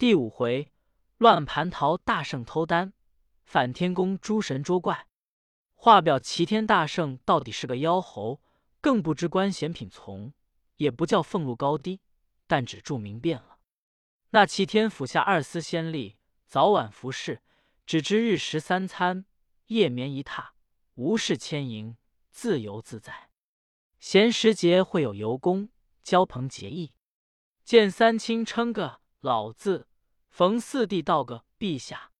第五回，乱蟠桃大圣偷丹，反天宫诸神捉怪。话表齐天大圣到底是个妖猴，更不知官衔品从，也不叫俸禄高低，但只注明变了。那齐天府下二司仙吏，早晚服侍，只知日食三餐，夜眠一榻，无事牵营，自由自在。闲时节会有游宫，交朋结义，见三清称个老字。逢四弟道个陛下，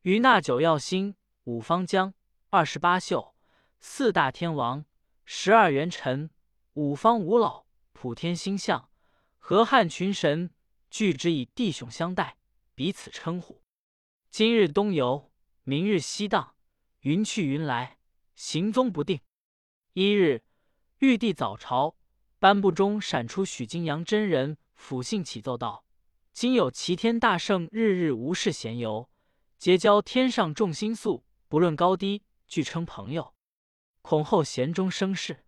于那九曜星、五方将、二十八宿、四大天王、十二元辰、五方五老、普天星象、河汉群神，俱之以弟兄相待，彼此称呼。今日东游，明日西荡，云去云来，行踪不定。一日，玉帝早朝，颁布中闪出许金阳真人抚信启奏道。今有齐天大圣日日无事闲游，结交天上众星宿，不论高低，俱称朋友。恐后闲中生事，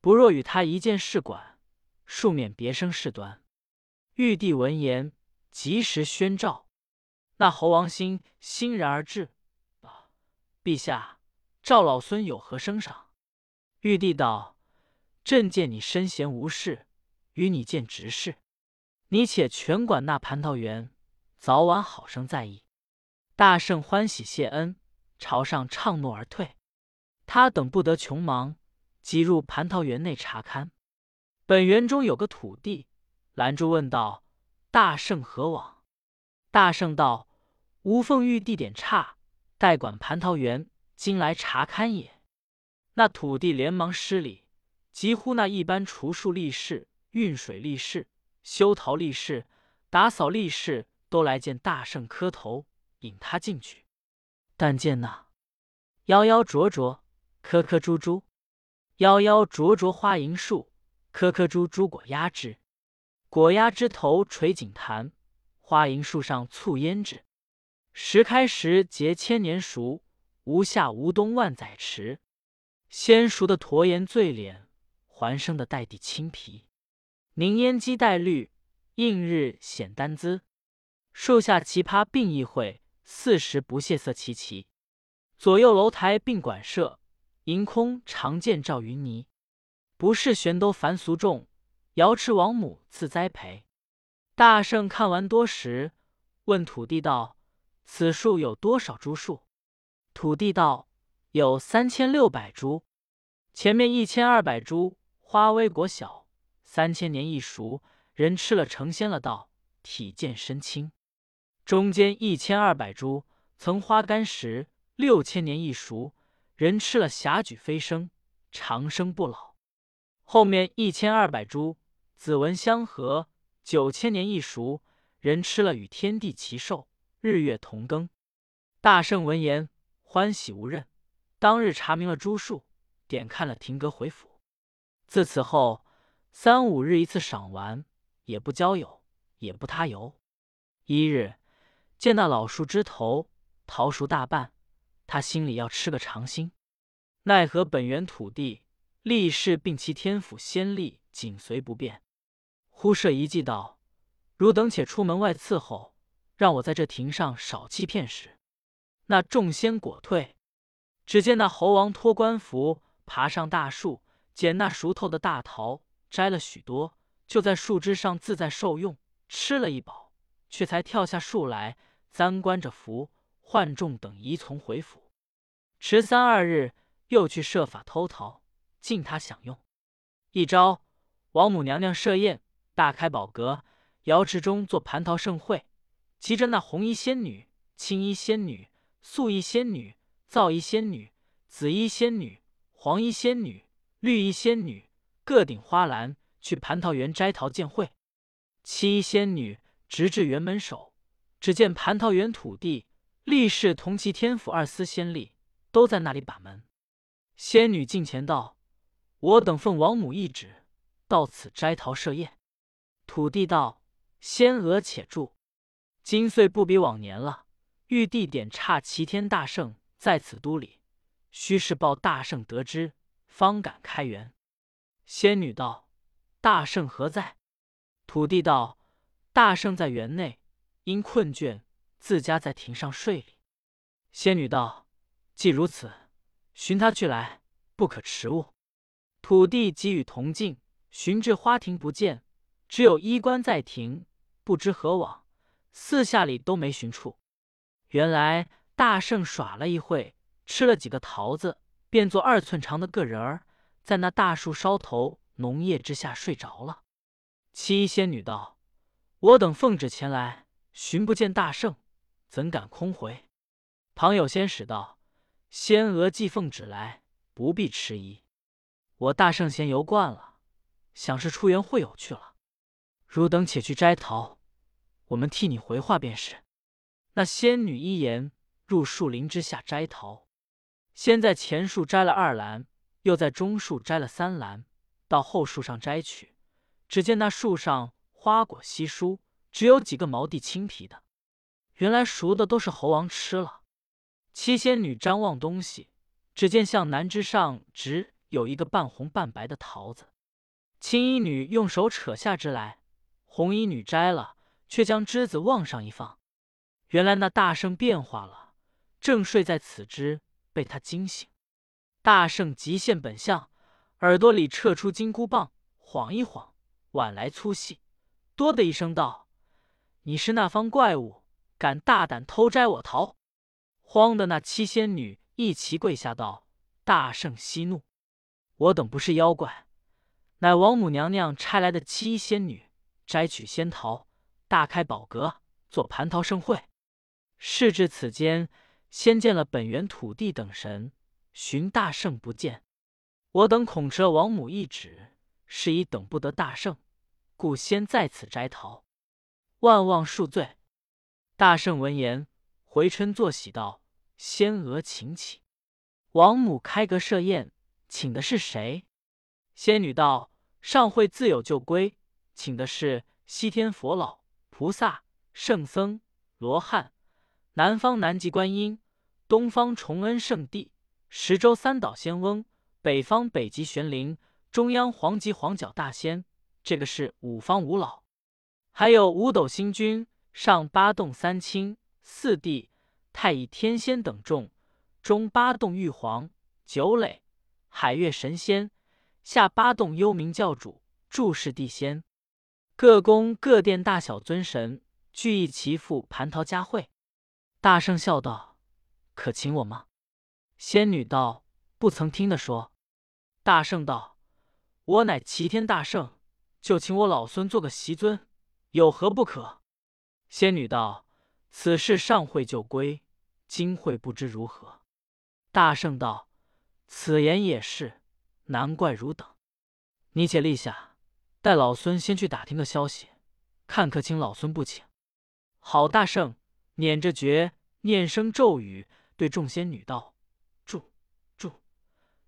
不若与他一见事管，庶免别生事端。玉帝闻言，及时宣召。那猴王星欣然而至，啊陛下，赵老孙有何升赏？玉帝道：“朕见你身闲无事，与你见执事。”你且全管那蟠桃园，早晚好生在意。大圣欢喜谢恩，朝上唱诺而退。他等不得穷忙，即入蟠桃园内查勘。本园中有个土地，拦住问道：“大圣何往？”大圣道：“吾奉玉帝点差，代管蟠桃园，今来查勘也。”那土地连忙施礼，急呼那一般除树力士、运水力士。修陶立士、打扫立士都来见大圣磕头，引他进去。但见那妖妖灼灼、颗颗珠珠，妖妖灼灼花银树，颗颗珠珠果压枝。果压枝头垂锦坛，花银树上簇胭脂。时开时结千年熟，无夏无冬万载迟。鲜熟的驼颜醉脸，还生的带地青皮。凝烟肌带绿，映日显丹姿。树下奇葩并议会，四时不谢色齐齐。左右楼台并馆舍，迎空常见赵云霓。不是玄都凡俗众，瑶池王母自栽培。大圣看完多时，问土地道：“此树有多少株树？”土地道：“有三千六百株。前面一千二百株，花微果小。”三千年一熟，人吃了成仙了道，体健身轻。中间一千二百株，曾花干时，六千年一熟，人吃了霞举飞升，长生不老。后面一千二百株，紫纹相合，九千年一熟，人吃了与天地齐寿，日月同庚。大圣闻言欢喜无任，当日查明了株数，点看了亭阁回府。自此后。三五日一次赏玩，也不交友，也不他游。一日见那老树枝头桃熟大半，他心里要吃个尝新。奈何本园土地立誓并其天府仙力紧随不变。忽设一计道：“汝等且出门外伺候，让我在这亭上少憩片时。”那众仙果退。只见那猴王脱官服，爬上大树，捡那熟透的大桃。摘了许多，就在树枝上自在受用，吃了一饱，却才跳下树来，簪观着符，唤众等依从回府。迟三二日，又去设法偷桃，尽他享用。一朝，王母娘娘设宴，大开宝阁，瑶池中做蟠桃盛会，集着那红衣仙女、青衣仙女、素衣仙女、皂衣仙女、紫衣仙女、黄衣仙女、绿衣仙女。各顶花篮去蟠桃园摘桃见会，七仙女直至园门首，只见蟠桃园土地力士同其天府二司仙吏都在那里把门。仙女近前道：“我等奉王母懿旨，到此摘桃设宴。”土地道：“仙娥且住，今岁不比往年了。玉帝点差齐天大圣在此都里，须是报大圣得知，方敢开园。”仙女道：“大圣何在？”土地道：“大圣在园内，因困倦，自家在亭上睡里。仙女道：“既如此，寻他去来，不可迟误。”土地即与同进，寻至花亭不见，只有衣冠在庭，不知何往，四下里都没寻处。原来大圣耍了一会，吃了几个桃子，变作二寸长的个人儿，在那大树梢头浓叶之下睡着了。七衣仙女道：“我等奉旨前来，寻不见大圣，怎敢空回？”旁有仙使道：“仙娥既奉旨来，不必迟疑。”我大圣闲游惯了，想是出园会友去了。汝等且去摘桃，我们替你回话便是。那仙女一言，入树林之下摘桃。先在前树摘了二篮，又在中树摘了三篮，到后树上摘去。只见那树上花果稀疏，只有几个毛地青皮的。原来熟的都是猴王吃了。七仙女张望东西，只见向南之上直。有一个半红半白的桃子，青衣女用手扯下枝来，红衣女摘了，却将枝子往上一放。原来那大圣变化了，正睡在此枝，被他惊醒。大圣即现本相，耳朵里撤出金箍棒，晃一晃，挽来粗细，哆的一声道：“你是那方怪物，敢大胆偷摘我桃！”慌的那七仙女一齐跪下道：“大圣息怒。”我等不是妖怪，乃王母娘娘差来的七仙女，摘取仙桃，大开宝阁，做蟠桃盛会。事至此间，先见了本源土地等神，寻大圣不见。我等恐迟了王母一旨，是以等不得大圣，故先在此摘桃，万望恕罪。大圣闻言，回嗔作喜道：“仙娥请起。”王母开阁设宴。请的是谁？仙女道：“上会自有就规，请的是西天佛老、菩萨、圣僧、罗汉；南方南极观音，东方崇恩圣地，十洲三岛仙翁，北方北极玄灵，中央黄极黄角大仙。这个是五方五老，还有五斗星君、上八洞三清、四帝、太乙天仙等众，中八洞玉皇、九磊。”海月神仙，下八洞幽冥教主，注释地仙，各宫各殿大小尊神聚一齐赴蟠桃佳会。大圣笑道：“可请我吗？”仙女道：“不曾听的说。”大圣道：“我乃齐天大圣，就请我老孙做个席尊，有何不可？”仙女道：“此事上会就归，今会不知如何。”大圣道。此言也是，难怪汝等。你且立下，待老孙先去打听个消息，看可请老孙不请。好大圣，捻着诀，念声咒语，对众仙女道：“！”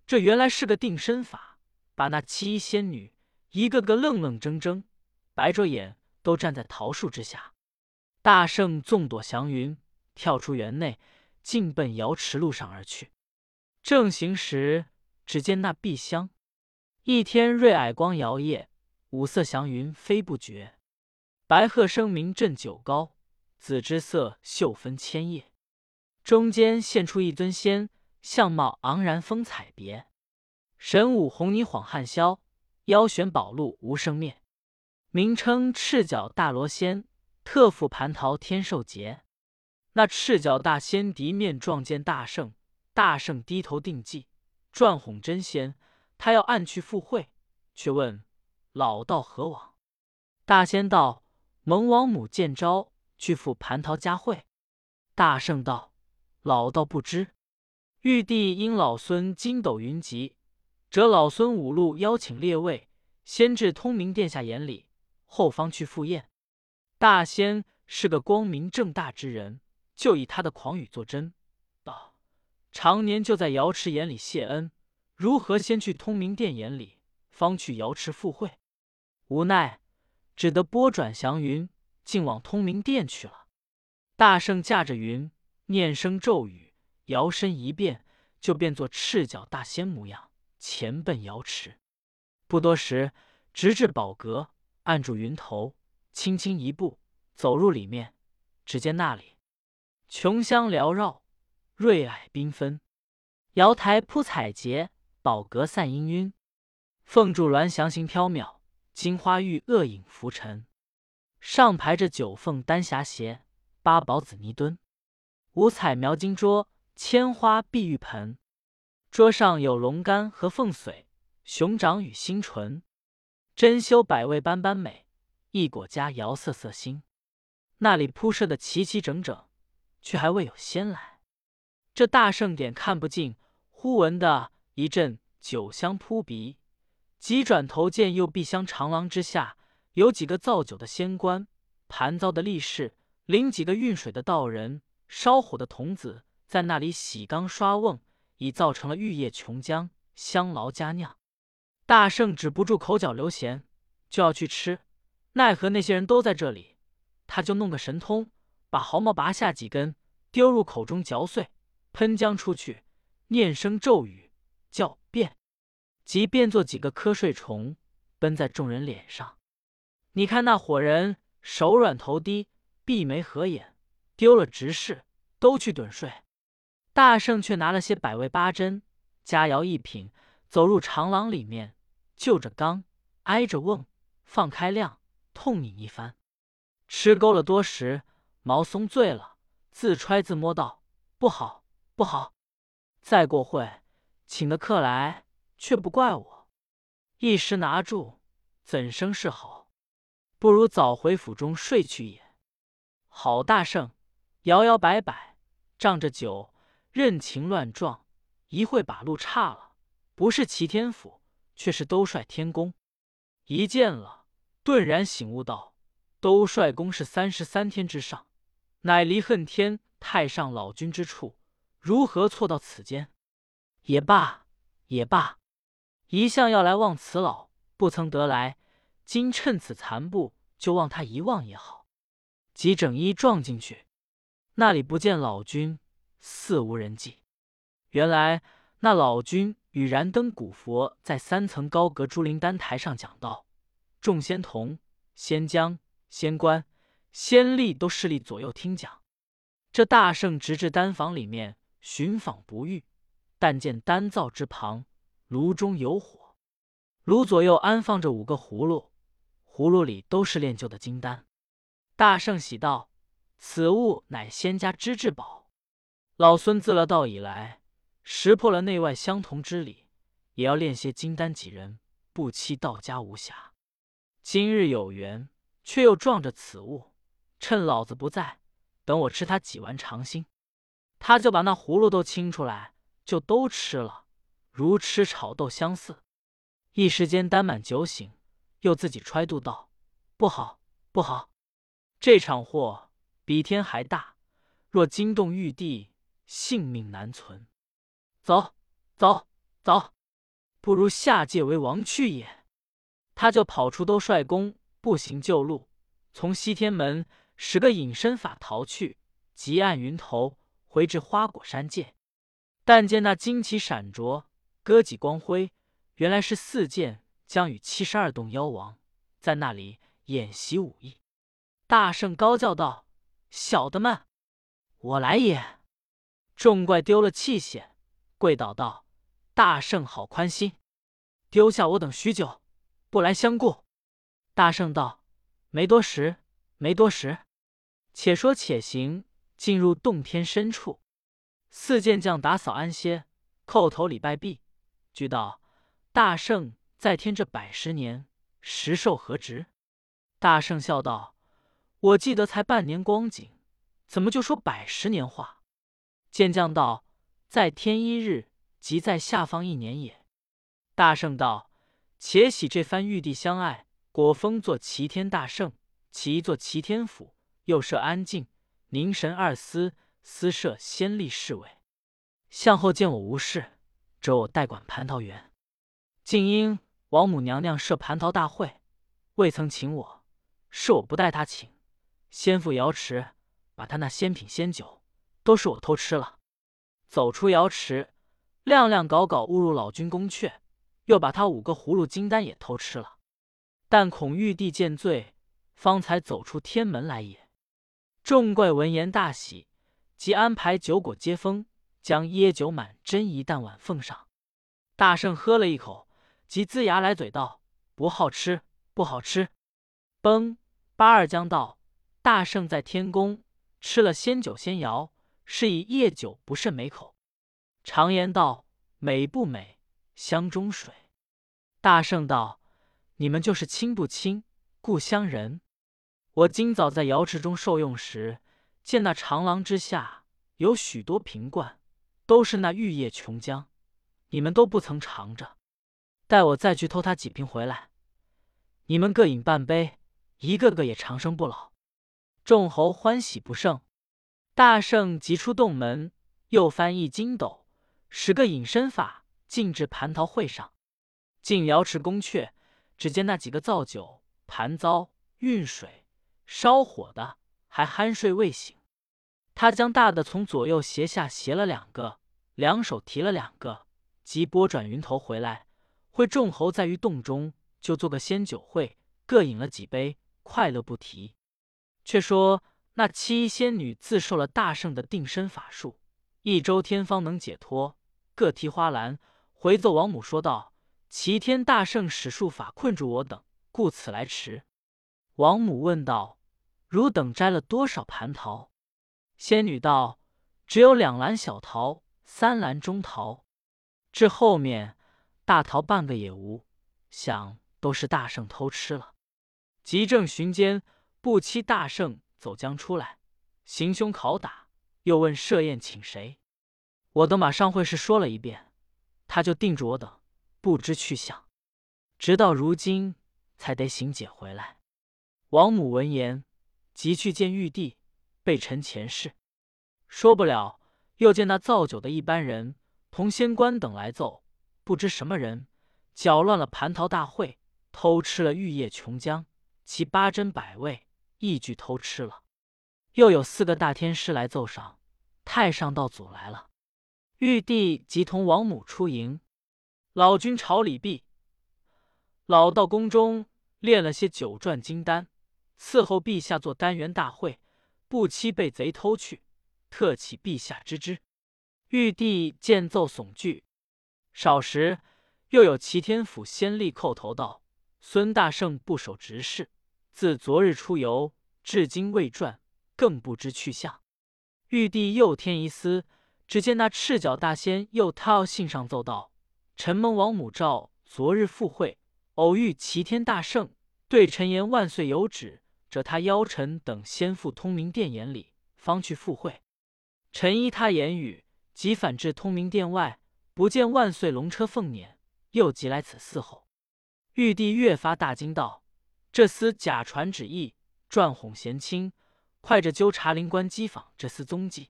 这原来是个定身法，把那七仙女一个个愣愣怔怔，白着眼，都站在桃树之下。大圣纵躲祥云，跳出园内，径奔瑶池路上而去。正行时，只见那碧香，一天瑞霭光摇曳，五色祥云飞不绝。白鹤声鸣震九高，紫之色秀分千叶。中间现出一尊仙，相貌昂然风采别。神武红泥晃汉霄，腰悬宝鹿无生面。名称赤脚大罗仙，特赴蟠桃天寿节。那赤脚大仙敌面撞见大圣。大圣低头定计，转哄真仙，他要暗去赴会，却问老道何往？大仙道：蒙王母见招，去赴蟠桃佳会。大圣道：老道不知。玉帝因老孙筋斗云集，折老孙五路邀请列位，先至通明殿下眼里，后方去赴宴。大仙是个光明正大之人，就以他的狂语作真道。常年就在瑶池眼里谢恩，如何先去通明殿眼里，方去瑶池赴会？无奈只得拨转祥云，竟往通明殿去了。大圣驾着云，念声咒语，摇身一变，就变作赤脚大仙模样，前奔瑶池。不多时，直至宝阁，按住云头，轻轻一步，走入里面，只见那里琼香缭绕，瑞霭缤纷，瑶台铺彩洁，宝阁散氤氲，凤柱鸾翔形缥缈，金花玉萼影浮沉。上排着九凤丹霞鞋，八宝紫泥墩，五彩描金桌，千花碧玉盆。桌上有龙肝和凤髓，熊掌与星唇，珍馐百味般般美，一果佳肴色色新。那里铺设的齐齐整整，却还未有仙来。这大盛典看不尽，忽闻得一阵酒香扑鼻，急转头见右壁厢长廊之下，有几个造酒的仙官，盘糟的力士，领几个运水的道人，烧火的童子，在那里洗缸刷瓮，已造成了玉液琼浆，香醪佳酿。大圣止不住口角流涎，就要去吃，奈何那些人都在这里。他就弄个神通，把毫毛拔下几根，丢入口中嚼碎，喷浆出去，念声咒语，叫变，即变作几个瞌睡虫，奔在众人脸上。你看那伙人手软头低，闭眉合眼，丢了执事，都去盹睡。大圣却拿了些百味八珍佳肴一品，走入长廊里面，就着缸，挨着瓮，放开量，痛饮一番。吃够了多时，毛松醉了，自揣自摸道：“不好，不好！再过会，请的客来，却不怪我。一时拿住，怎生是好？不如早回府中睡去也。”好大圣，摇摇摆摆，仗着酒，任情乱撞，一会把路岔了，不是齐天府，却是兜率天宫。一见了，顿然醒悟道。兜率宫是三十三天之上，乃离恨天太上老君之处，如何错到此间？也罢，也罢，一向要来望此老，不曾得来，今趁此残步，就望他一望也好。即整衣撞进去，那里不见老君，似无人迹。原来那老君与燃灯古佛在三层高阁朱灵丹台上讲道，众仙童、仙将。仙官、仙吏都势力左右听讲。这大圣直至丹房里面寻访不遇，但见丹灶之旁炉中有火，炉左右安放着五个葫芦，葫芦里都是炼就的金丹。大圣喜道：“此物乃仙家之至宝，老孙自了道以来，识破了内外相同之理，也要炼些金丹几人，不欺道家无暇。今日有缘。”却又撞着此物，趁老子不在，等我吃他几丸长心，他就把那葫芦都清出来，就都吃了，如吃炒豆相似。一时间丹满酒醒，又自己揣度道：“不好，不好！这场祸比天还大，若惊动玉帝，性命难存。走，走，走，不如下界为王去也。”他就跑出兜率宫。步行旧路，从西天门使个隐身法逃去，急按云头回至花果山界。但见那旌旗闪着，歌戟光辉，原来是四剑将与七十二洞妖王在那里演习武艺。大圣高叫道：“小的们，我来也！”众怪丢了器械，跪倒道：“大圣好宽心，丢下我等许久，不来相顾。”大圣道：“没多时，没多时。且说且行，进入洞天深处。四剑将打扫安歇，叩头礼拜毕，俱道：大圣在天这百十年，实寿何值？”大圣笑道：“我记得才半年光景，怎么就说百十年话？”剑将道：“在天一日，即在下方一年也。”大圣道：“且喜这番玉帝相爱。”果封作齐天大圣，其一座齐天府，又设安静、凝神二司，司设仙吏侍卫。向后见我无事，着我代管蟠桃园。竟因王母娘娘设蟠桃大会，未曾请我，是我不待她请。先赴瑶池，把他那仙品仙酒，都是我偷吃了。走出瑶池，亮亮搞搞误入老君宫阙，又把他五个葫芦金丹也偷吃了。但恐玉帝见罪，方才走出天门来也。众怪闻言大喜，即安排酒果接风，将椰酒满斟一担碗奉上。大圣喝了一口，即龇牙来嘴道：“不好吃，不好吃。”崩八二将道：“大圣在天宫吃了仙酒仙肴，是以夜酒不甚美口。常言道：美不美，香中水。大圣道：你们就是亲不亲，故乡人。我今早在瑶池中受用时，见那长廊之下有许多瓶罐，都是那玉液琼浆，你们都不曾尝着。待我再去偷他几瓶回来，你们各饮半杯。”一个个也长生不老，众猴欢喜不胜。大圣急出洞门，又翻一筋斗，使个隐身法，进至蟠桃会上。进瑶池宫阙，只见那几个造酒、盘糟、运水、烧火的，还酣睡未醒。他将大的从左右斜下斜了两个，两手提了两个，即拨转云头回来，会众猴在于洞中，就做个仙酒会，各饮了几杯。快乐不提，却说那七仙女自受了大圣的定身法术，一周天方能解脱，各提花篮回奏王母说道：“齐天大圣使术法困住我等，故此来迟。”王母问道：“汝等摘了多少蟠桃？”仙女道：“只有两篮小桃，三篮中桃，至后面大桃半个也无，想都是大圣偷吃了。”急正寻间，不期大圣走将出来，行凶拷打，又问设宴请谁。我等马上会事说了一遍，他就定住我等，不知去向，直到如今才得行解回来。王母闻言，即去见玉帝，备陈前事。说不了，又见那造酒的一班人同仙官等来奏，不知什么人搅乱了蟠桃大会，偷吃了玉液琼浆。其八珍百味，一举偷吃了。又有四个大天师来奏上，太上道祖来了。玉帝即同王母出迎，老君朝礼毕。老道宫中炼了些九转金丹，伺候陛下做丹元大会，不期被贼偷去，特启陛下知之。玉帝见奏悚惧。少时，又有齐天府先吏叩头道：“孙大圣不守职事。”自昨日出游，至今未转，更不知去向。玉帝又添一思，只见那赤脚大仙又他要信上奏道：“臣蒙王母诏，昨日赴会，偶遇齐天大圣，对臣言万岁有旨，着他邀臣等先赴通明殿眼里，方去赴会。臣依他言语，即返至通明殿外，不见万岁龙车凤辇，又即来此伺候。”玉帝越发大惊道。这厮假传旨意，转哄贤卿，快着纠察灵官机访这厮踪迹。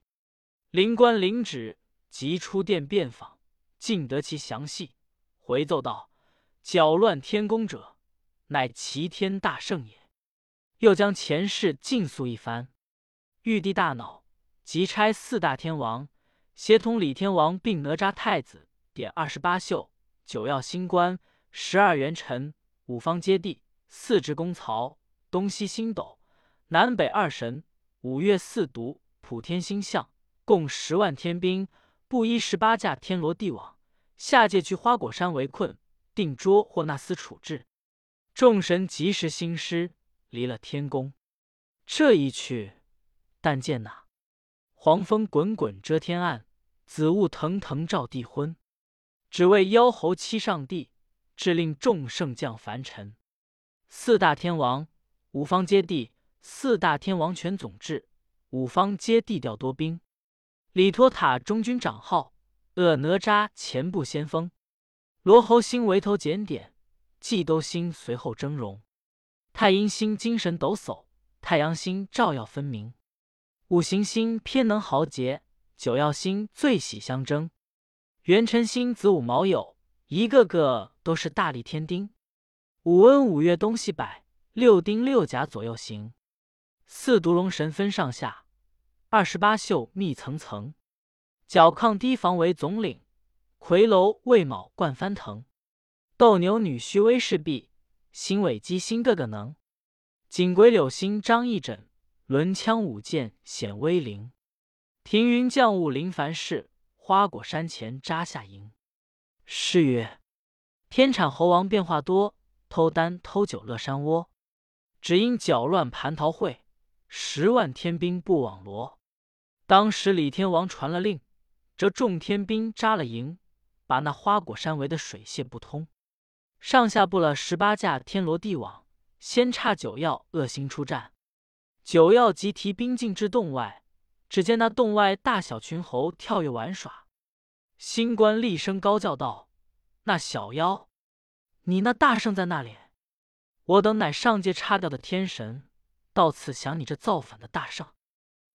灵官领旨，即出殿遍访，尽得其详细。回奏道：搅乱天宫者，乃齐天大圣也。又将前世尽诉一番。玉帝大恼，即差四大天王协同李天王并哪吒太子，点二十八宿、九曜星官、十二元辰、五方揭谛。四至公曹，东西星斗，南北二神，五岳四渎，普天星象，共十万天兵，布衣十八架天罗地网，下界去花果山围困，定捉或那厮处置。众神及时兴师，离了天宫。这一去，但见那黄风滚滚遮天暗，紫雾腾腾照地昏，只为妖猴欺上帝，致令众圣降凡尘。四大天王，五方皆地；四大天王全总制，五方皆地调多兵。李托塔中军长号，恶哪吒前部先锋。罗侯星围头检点，嫉斗星随后峥嵘。太阴星精神抖擞，太阳星照耀分明。五行星偏能豪杰，九曜星最喜相争。元辰星子午卯酉，一个个都是大力天丁。五温五月东西摆，六丁六甲左右行。四毒龙神分上下，二十八宿密层层。角亢堤防为总领，魁楼未卯冠翻腾。斗牛女虚威势毕，星尾鸡星个个能。锦鬼柳星张翼枕，轮枪舞剑显威灵。停云降雾临凡世，花果山前扎下营。诗曰：天产猴王变化多，偷丹偷酒乐山窝。只因搅乱蟠桃会，十万天兵不网罗。当时李天王传了令，这众天兵扎了营，把那花果山围得水泄不通。上下布了十八架天罗地网，先差九曜恶星出战。九曜即提兵进至洞外，只见那洞外大小群猴跳跃玩耍。星官厉声高叫道：“那小妖，你那大圣在那里？我等乃上界差掉的天神，到此降你这造反的大圣，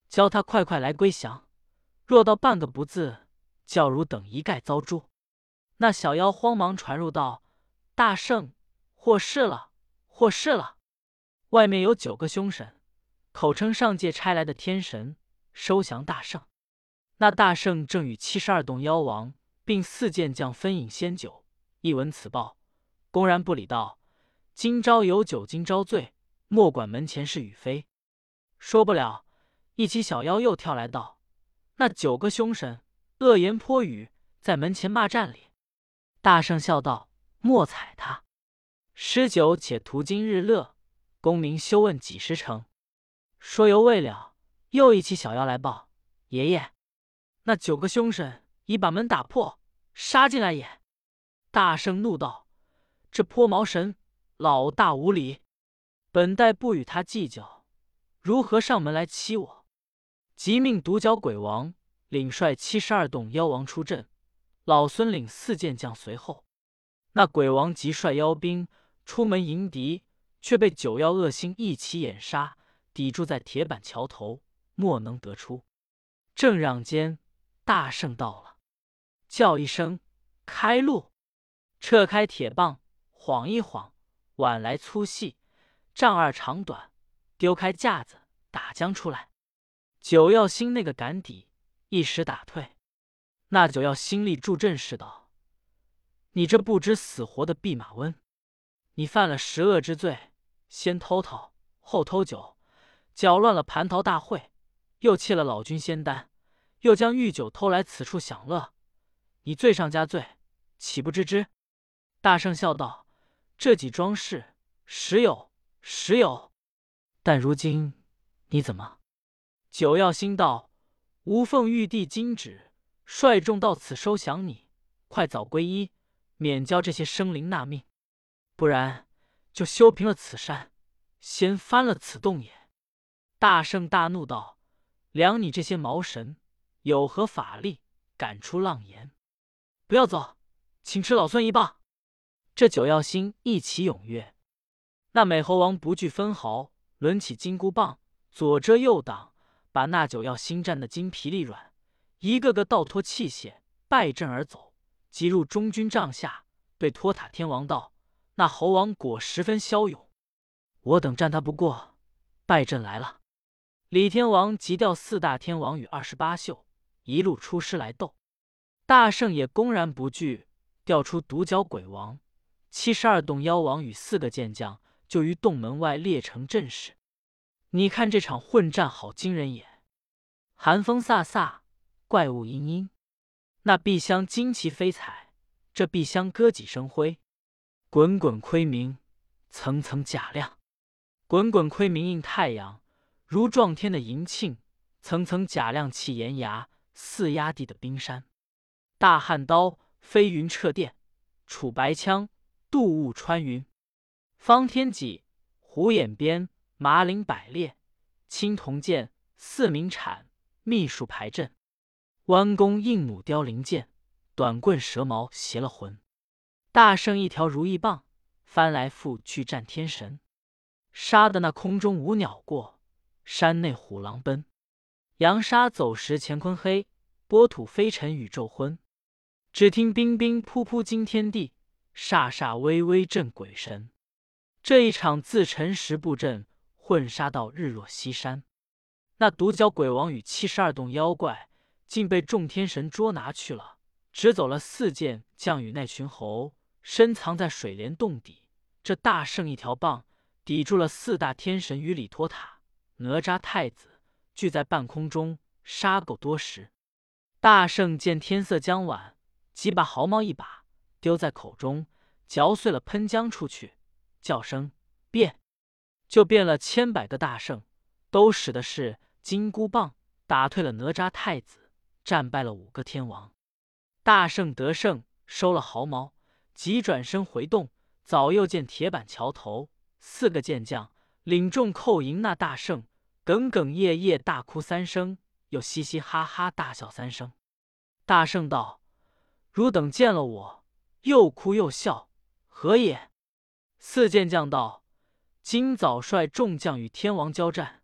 教他快快来归降。若到半个不字，教汝等一概遭诛。”那小妖慌忙传入道。大圣，获释了，获释了！外面有九个凶神，口称上界差来的天神，收降大圣。那大圣正与七十二洞妖王并四剑将分饮仙酒，一闻此报，公然不理道：“今朝有酒今朝醉，莫管门前是与非。”说不了，一起小妖又跳来道：“那九个凶神恶言泼语，在门前骂战里。”大圣笑道。莫睬他，诗酒且图今日乐，功名休问几时成。说犹未了，又一起小妖来报：“爷爷，那九个凶神已把门打破，杀进来也。”大圣怒道：“这泼毛神，老大无礼！本待不与他计较，如何上门来欺我？”即命独角鬼王领率七十二洞妖王出阵，老孙领四剑将随后。那鬼王即率妖兵出门迎敌，却被九妖恶星一起掩杀，抵住在铁板桥头，莫能得出。正让间，大圣到了，叫一声：“开路！”撤开铁棒，晃一晃，碗来粗细，丈二长短，丢开架子，打将出来。九曜星那个赶抵，一时打退。那九曜星力助阵似道。你这不知死活的弼马温，你犯了十恶之罪，先偷桃，后偷酒，搅乱了蟠桃大会，又弃了老君仙丹，又将御酒偷来此处享乐，你罪上加罪，岂不知之？大圣笑道：“这几桩事，时有，时有。但如今你怎么？”九曜星道：“吾奉玉帝金旨，率众到此收降你，快早归依。”免教这些生灵纳命，不然就修平了此山，掀翻了此洞也。大圣大怒道：“量你这些毛神有何法力，敢出浪言？不要走，请吃老孙一棒！”这九曜星一起踊跃。那美猴王不惧分毫，抡起金箍棒，左遮右挡，把那九曜星战得筋疲力软，一个个倒脱器械，败阵而走。急入中军帐下，对托塔天王道：“那猴王果十分骁勇，我等战他不过，败阵来了。”李天王急调四大天王与二十八宿一路出师来斗。大圣也公然不惧，调出独角鬼王、七十二洞妖王与四个剑将，就于洞门外列成阵势。你看这场混战好惊人也！寒风飒飒，怪物阴阴。那碧香旌旗飞彩，这碧香歌戟生辉，滚滚窥明，层层甲亮。滚滚窥明映太阳，如撞天的银磬；层层甲亮气岩崖，似压地的冰山。大汉刀飞云掣电，楚白枪渡雾穿云。方天戟虎眼鞭，麻翎百列；青铜剑四明铲，秘术排阵。弯弓硬弩雕翎箭，短棍蛇矛邪了魂。大圣一条如意棒，翻来覆去战天神，杀得那空中无鸟过，山内虎狼奔。扬沙走石乾坤黑，波土飞尘宇宙昏。只听冰冰扑扑惊天地，煞煞微微震鬼神。这一场自辰时布阵，混杀到日落西山。那独角鬼王与七十二洞妖怪。竟被众天神捉拿去了，只走了四剑将与那群猴，深藏在水帘洞底。这大圣一条棒抵住了四大天神与李托塔，哪吒太子聚在半空中，杀够多时。大圣见天色将晚，即把毫毛一把丢在口中，嚼碎了喷浆出去，叫声变，就变了千百个大圣，都使的是金箍棒，打退了哪吒太子，战败了五个天王。大圣得胜，收了毫毛，急转身回洞，早又见铁板桥头四个健将领众叩迎那大圣，哽哽咽咽大哭三声，又嘻嘻哈哈大笑三声。大圣道：“汝等见了我，又哭又笑，何也？”四健将道：“今早率众将与天王交战，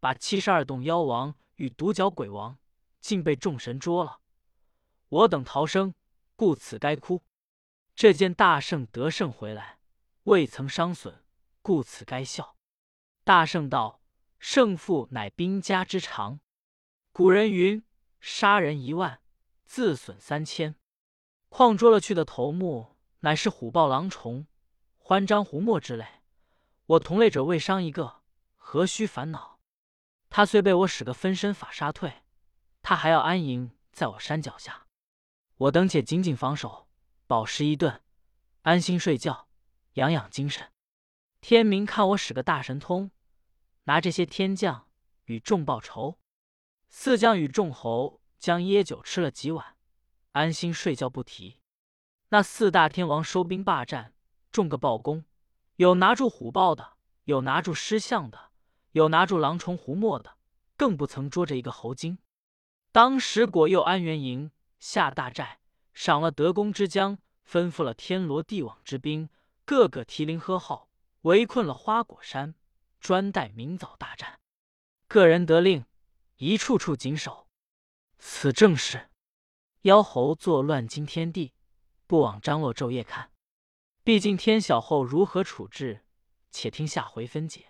把七十二洞妖王与独角鬼王，竟被众神捉了。我等逃生，故此该哭。这见大圣得胜回来，未曾伤损，故此该笑。”大圣道：“胜负乃兵家之常。古人云：杀人一万。”自损三千，况捉了去的头目，乃是虎豹狼虫、欢张胡墨之类。我同类者未伤一个，何须烦恼？他虽被我使个分身法杀退，他还要安营在我山脚下。我等且紧紧防守，饱食一顿，安心睡觉，养养精神。天明看我使个大神通，拿这些天将与众报仇。四将与众侯。将椰酒吃了几碗，安心睡觉不提。那四大天王收兵霸占，众个报功，有拿住虎豹的，有拿住狮象的，有拿住狼虫胡墨的，更不曾捉着一个猴精。当时果又安元营下大寨，赏了得功之将，吩咐了天罗地网之兵，个个提铃喝号，围困了花果山，专待明早大战。个人得令，一处处紧守。此正是妖猴作乱惊天地，不枉张罗昼夜看。毕竟天晓后如何处置，且听下回分解。